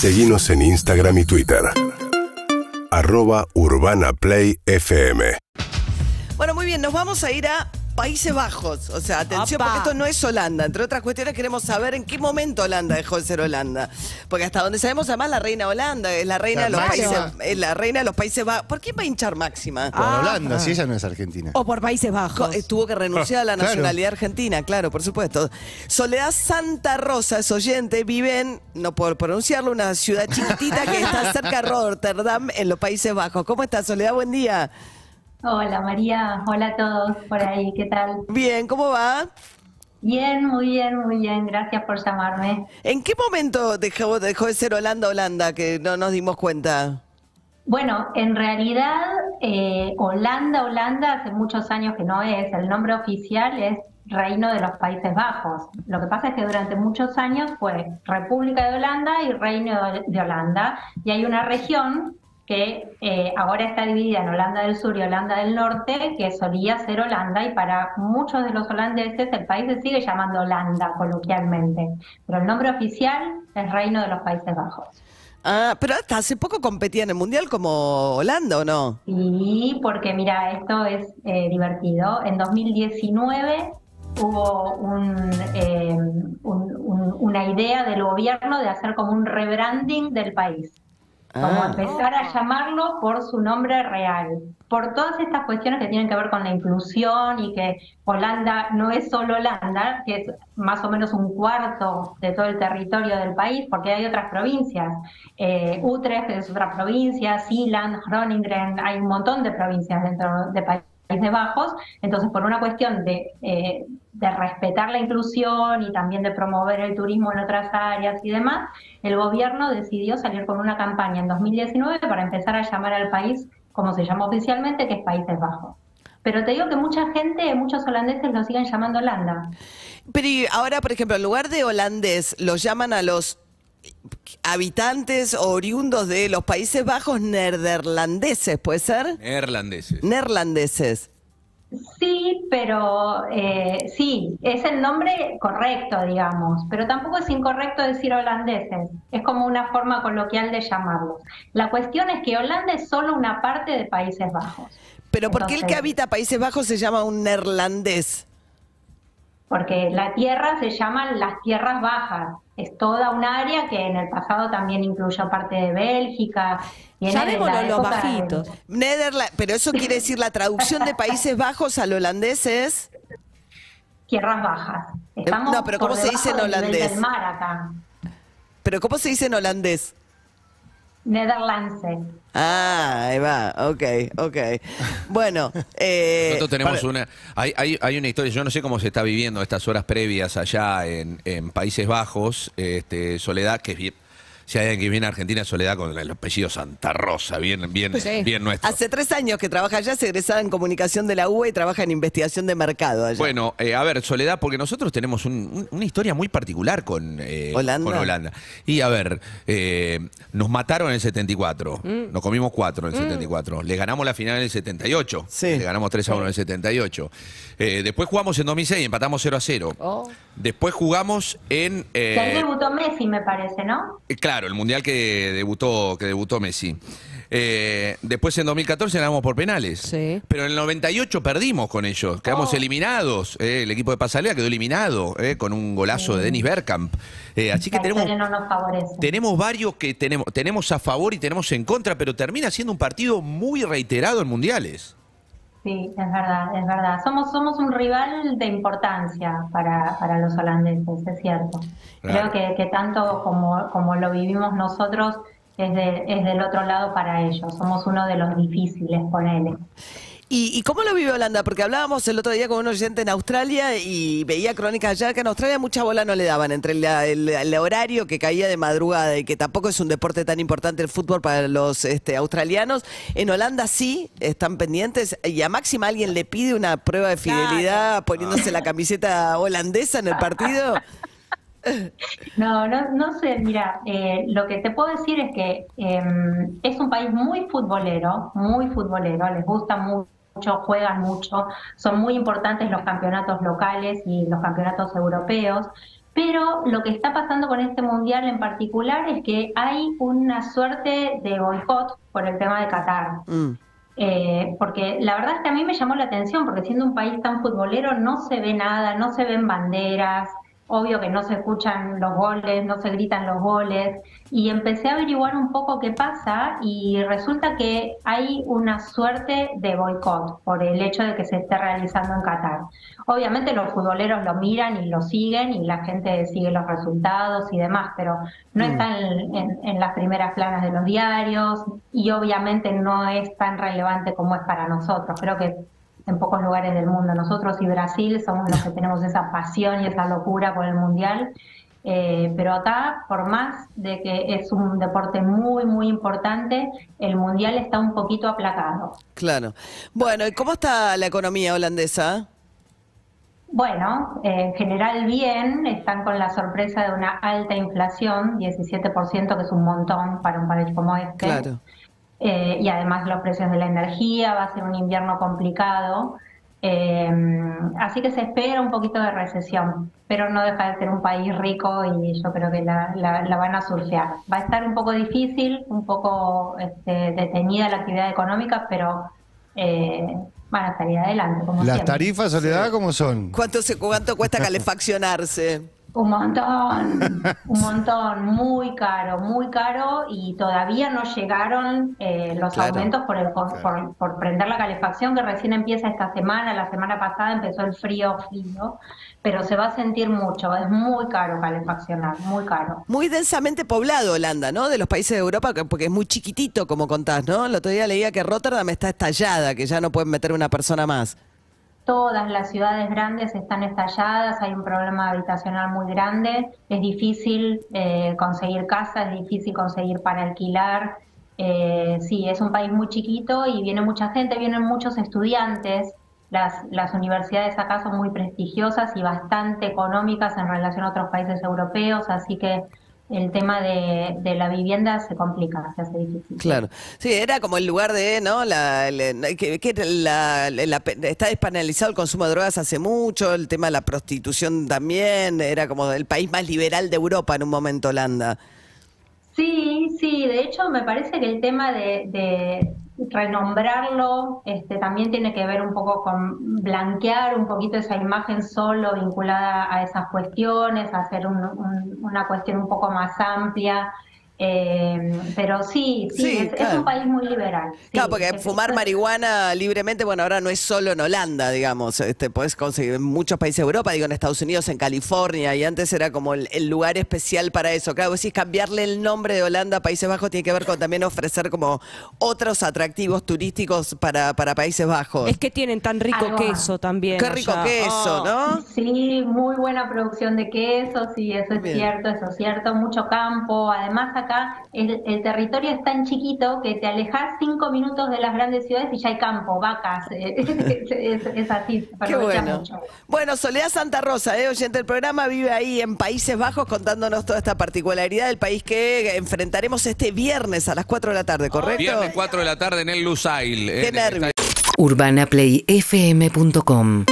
Seguimos en Instagram y Twitter. Arroba Urbana Play FM. Bueno, muy bien, nos vamos a ir a Países Bajos. O sea, atención, Apa. porque esto no es Holanda. Entre otras cuestiones, queremos saber en qué momento Holanda dejó de ser Holanda. Porque hasta donde sabemos, además, la reina Holanda es la reina de los países. Es la reina de los Países Bajos. ¿Por quién va a hinchar Máxima? Por Holanda, si ella no es argentina. O por Países Co- Bajos. eh, Tuvo que renunciar a la Claro. nacionalidad argentina, claro, por supuesto. Soledad Santa Rosa es oyente, vive en, no por pronunciarlo, una ciudad chiquitita que está cerca de Rotterdam, en los Países Bajos. ¿Cómo estás, Soledad? Buen día. Hola María, hola a todos por ahí, ¿qué tal? Bien, ¿cómo va? Bien, muy bien, muy bien, gracias por llamarme. ¿En qué momento dejó, dejó de ser Holanda Holanda que no nos dimos cuenta? Bueno, en realidad eh, Holanda, Holanda hace muchos años que no es, el nombre oficial es Reino de los Países Bajos. Lo que pasa es que durante muchos años fue República de Holanda y Reino de- de Holanda, y hay una región que eh, ahora está dividida en Holanda del Sur y Holanda del Norte, que solía ser Holanda, y para muchos de los holandeses el país se sigue llamando Holanda coloquialmente, pero el nombre oficial es Reino de los Países Bajos. Ah, pero hasta hace poco competía en el Mundial como Holanda, ¿o no? Sí, porque mira, esto es eh, divertido. En 2019 hubo un, eh, un- un- una idea del gobierno de hacer como un rebranding del país. Como Ah. empezar a llamarlo por su nombre real. Por todas estas cuestiones que tienen que ver con la inclusión y que Holanda no es solo Holanda, que es más o menos un cuarto de todo el territorio del país, porque hay otras provincias. Eh, Utrecht es otra provincia, Zeeland, Groningen, hay un montón de provincias dentro de Países Bajos. Entonces, por una cuestión de, eh, de respetar la inclusión y también de promover el turismo en otras áreas y demás, el gobierno decidió salir con una campaña en 2019 para empezar a llamar al país como se llama oficialmente, que es Países Bajos. Pero te digo que mucha gente, muchos holandeses lo siguen llamando Holanda. Pero y ahora, por ejemplo, en lugar de holandés, los llaman a los habitantes o oriundos de los Países Bajos nederlandeses, ¿puede ser? Neerlandeses. Neerlandeses. Sí, pero eh, sí, es el nombre correcto, digamos, pero tampoco es incorrecto decir holandeses, es como una forma coloquial de llamarlos. La cuestión es que Holanda es solo una parte de Países Bajos, Pero ¿por qué el que habita Países Bajos se llama un neerlandés? Porque la tierra se llaman las tierras bajas, es toda un área que en el pasado tambibién incluyó parte de Bélgica. Llamémoslo los bajitos. Nederla- pero eso quiere decir la traducción de Países Bajos al holandés es Tierras bajas. Estamos no, pero por ¿cómo se dice en holandés? del mar acá. pero ¿cómo se dice en holandés? Nederlandse. Ah, ahí va, ok, ok. Bueno, eh, Nosotros tenemos una. Hay, hay, hay una historia, yo no sé cómo se está viviendo estas horas previas allá en, en Países Bajos, este, Soledad, que es bien. Si hay alguien que viene a Argentina, Soledad con el apellido Santa Rosa, bien, bien, Sí. bien nuestro. hace tres años que trabaja allá, es egresada en comunicación de la UBA y trabaja en investigación de mercado allá. Bueno, eh, a ver, Soledad, porque nosotros tenemos un- un- una historia muy particular con, eh, ¿Holanda? con Holanda. Y a ver, eh, nos mataron en el 74, Mm. nos comimos cuatro en el 74, le ganamos la final en el 78, Sí. le ganamos 3 a 1 en el 78. Eh, después jugamos en 2006, empatamos 0 a 0. Oh. Después jugamos en... eh, Que ahí debutó Messi, me parece, ¿no? eh, Claro, el mundial que debutó, que debutó Messi. Eh, después en 2014 ganamos por penales. Sí. Pero en el 98 perdimos con ellos. Quedamos Oh. eliminados. eh, el equipo de Pasalea quedó eliminado eh, con un golazo de Dennis Bergkamp. Eh, así que tenemos, no nos tenemos varios que tenemos, tenemos a favor y tenemos en contra, pero termina siendo un partido muy reiterado en mundiales. Sí, es verdad, es verdad. Somos, somos un rival de importancia para, para los holandeses, es cierto. Claro. Creo que, que tanto como, como lo vivimos nosotros es, de- es del otro lado para ellos. Somos uno de los difíciles, ponele. ¿Y, y cómo lo vive Holanda? Porque hablábamos el otro día con un oyente en Australia y veía crónicas allá que en Australia mucha bola no le daban entre la- el, el horario que caía de madrugada y que tampoco es un deporte tan importante el fútbol para los este, australianos. En Holanda sí están pendientes y a Máxima alguien le pide una prueba de fidelidad poniéndose la camiseta holandesa en el partido. No, no, no sé, mira, eh, lo que te puedo decir es que eh, es un país muy futbolero, muy futbolero, les gusta mucho, juegan mucho, son muy importantes los campeonatos locales y los campeonatos europeos, Pero lo que está pasando con este mundial en particular es que hay una suerte de boicot por el tema de Qatar. Mm. Eh, porque la verdad es que a mí me llamó la atención, porque siendo un país tan futbolero no se ve nada, no se ven banderas, obvio que no se escuchan los goles, no se gritan los goles, y empecé a averiguar un poco qué pasa y resulta que hay una suerte de boicot por el hecho de que se esté realizando en Qatar. Obviamente los futboleros lo miran y lo siguen y la gente sigue los resultados y demás, pero no están en, en las primeras planas de los diarios y obviamente no es tan relevante como es para nosotros. Creo que en pocos lugares del mundo. Nosotros y Brasil somos los que tenemos esa pasión y esa locura por el mundial. Eh, pero acá, por más de que es un deporte muy, muy importante, el mundial está un poquito aplacado. Claro. Bueno, ¿y cómo está la economía holandesa? Bueno, eh, en general bien, están con la sorpresa de una alta inflación, 17%, que es un montón para un país como este. Claro. Eh, y además los precios de la energía, va a ser un invierno complicado. Eh, así que se espera un poquito de recesión, pero no deja de ser un país rico y yo creo que la, la- la van a surfear. Va a estar un poco difícil, un poco este, detenida la actividad económica, pero eh, van a salir adelante. Como Las siempre. tarifas, Soledad, ¿cómo son? ¿Cuánto, se, ¿Cuánto cuesta calefaccionarse? Un montón, un montón, muy caro, muy caro y todavía no llegaron eh, los Claro. aumentos por, el, por, por- por prender la calefacción que recién empieza esta semana, la semana pasada empezó el frío, frío, pero se va a sentir mucho, es muy caro calefaccionar, muy caro. Muy densamente poblado Holanda, ¿no? De los países de Europa, que- porque es muy chiquitito, como contás, ¿no? El otro día leía que Rotterdam está estallada, que ya no pueden meter una persona más. Todas las ciudades grandes están estalladas, hay un problema habitacional muy grande, es difícil eh, conseguir casa, es difícil conseguir para alquilar. Eh, sí, es un país muy chiquito y viene mucha gente, vienen muchos estudiantes. Las, las universidades acá son muy prestigiosas y bastante económicas en relación a otros países europeos, así que el tema de, de la vivienda se complica, se hace difícil. Claro. Sí, era como el lugar de, ¿no? La, la- que, que la- la- está despenalizado el consumo de drogas hace mucho, el tema de la prostitución también, era como el país más liberal de Europa en un momento Holanda. Sí, sí, de hecho me parece que el tema de, de renombrarlo este, también tiene que ver un poco con blanquear un poquito esa imagen solo vinculada a esas cuestiones, hacer un- un- una cuestión un poco más amplia. Eh, pero sí, sí, Sí, es, un país muy liberal. sí. Claro, porque Es- fumar es- marihuana libremente, bueno, ahora no es solo en Holanda, digamos, este, puedes conseguir en muchos países de Europa, digo en Estados Unidos, en California, y antes era como el, el lugar especial para eso. Claro, vos decís cambiarle el nombre de Holanda a Países Bajos tiene que ver con también ofrecer como otros atractivos turísticos para, para Países Bajos. Es que tienen tan rico Algo queso también. Qué rico allá. queso, Ah. ¿no? Sí, muy buena producción de queso, sí, eso es Bien. cierto, eso es cierto, mucho campo. Además acá el, el territorio es tan chiquito que te alejas cinco minutos de las grandes ciudades y ya hay campo, vacas, eh, es, es- es así, se Qué aprovecha bueno. mucho. Bueno, Soledad Santa Rosa, eh, oyente del programa, vive ahí en Países Bajos contándonos toda esta particularidad del país que enfrentaremos este viernes a las 4 de la tarde, ¿correcto? Viernes 4 de la tarde en el Lusail. Qué en- nervios. urbanaplayfm.com